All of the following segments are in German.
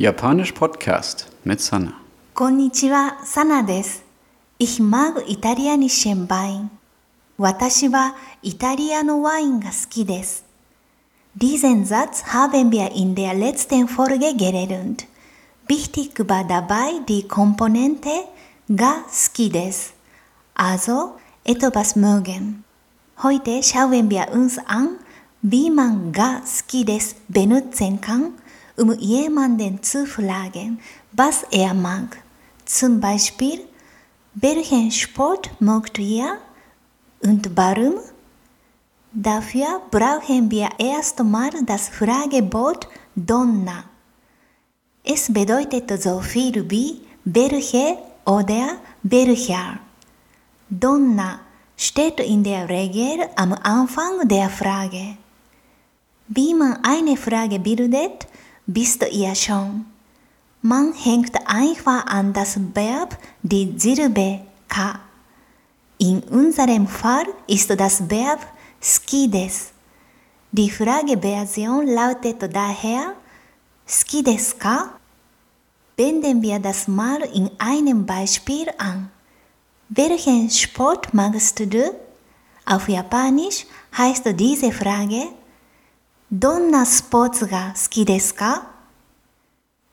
Japanisch Podcast mit Sana. こんにちは、サナです。Ich mag italienischen Wein. 私はイタリアのワインが好きです。Diesen Satz haben wir in der letzten Folge gelernt. Wichtig war dabei die Komponente ga 好きです。Also etwas mögen. Heute schauen wir uns an, wie man ga 好きです benutzen kann, um jemanden zu fragen, was er mag. Zum Beispiel, welchen Sport mögt ihr und warum? Dafür brauchen wir erstmal das Fragewort Donna. Es bedeutet so viel wie welche oder welcher. Donna steht in der Regel am Anfang der Frage. Wie man eine Frage bildet, bist ihr schon. Man hängt einfach an das Verb die Silbe ka. In unserem Fall ist das Verb ski des. Die Frageversion lautet daher ski des ka? Wenden wir das mal in einem Beispiel an. Welchen Sport magst du? Auf Japanisch heißt diese Frage どんなスポーツが好きですか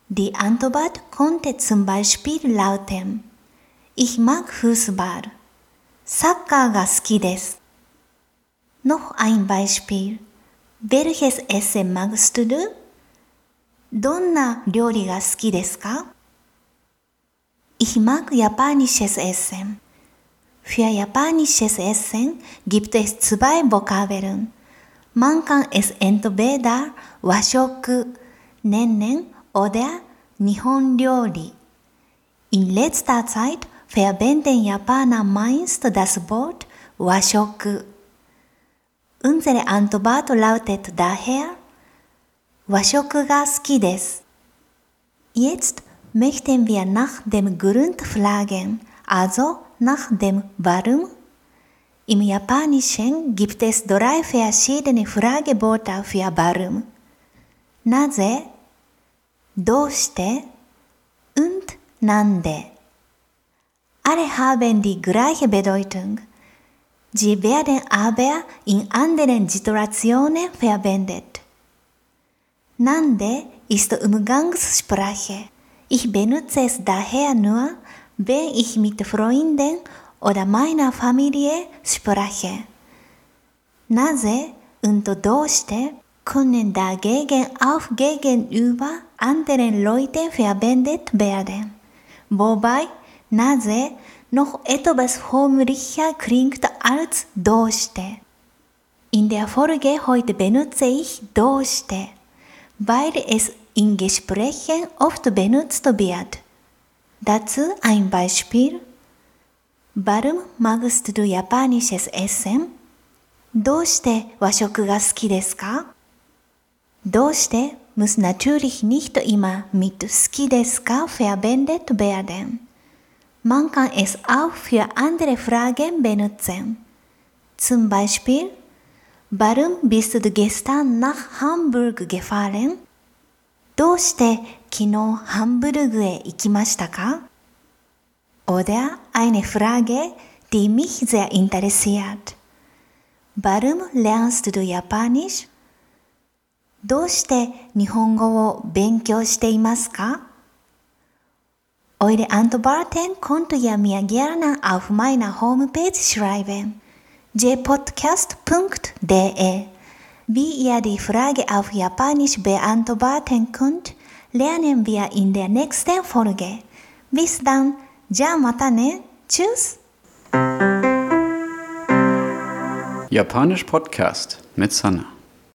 Die Antwort konnte zum Beispiel lauten Ich mag Fußball. サッカーが好きです。Noch ein Beispiel. Welches Essen magst du? どんな料理が好きですか Ich mag japanisches Essen. Für japanisches Essen gibt es zwei Vokabeln. man kann es entweder Washoku, Nennen oder Nihonryori. In letzter Zeit verwenden Japaner meist das Wort Washoku. Unsere Antwort lautet daher Washoku ga suki desu. Jetzt möchten wir nach dem Grund fragen, also nach dem Warum im Japanischen gibt es drei verschiedene Fragewörter für warum. Naze, Doste und Nande. Alle haben die gleiche Bedeutung. Sie werden aber in anderen Situationen verwendet. Nande ist Umgangssprache. Ich benutze es daher nur, wenn ich mit Freunden oder meiner Familie spreche. Nase und Doste können dagegen auch gegenüber anderen Leuten verwendet werden, wobei Nase noch etwas förmlicher klingt als Doste. In der Folge heute benutze ich Doste, weil es in Gesprächen oft benutzt wird. Dazu ein Beispiel. Warum magst du japanisches Essen? どうして和食が好きですかどうして muss natürlich nicht immer mit 好きですか verwendet werden. Man kann es auch für andere Fragen benutzen. Zum Beispiel, warum bist du gestern nach Hamburg gefahren? どうして昨日ハンブルグへ行きましたか Oder eine Frage, die mich sehr interessiert. Warum lernst du Japanisch? どうして日本語を勉強していますか Eure Antworten könnt ihr mir gerne auf meiner Homepage schreiben. jpodcast.de Wie ihr die Frage auf Japanisch beantworten könnt, lernen wir in der nächsten Folge. Bis dann. じゃあまたね。Tschüss. Japanisch Podcast mit Sana.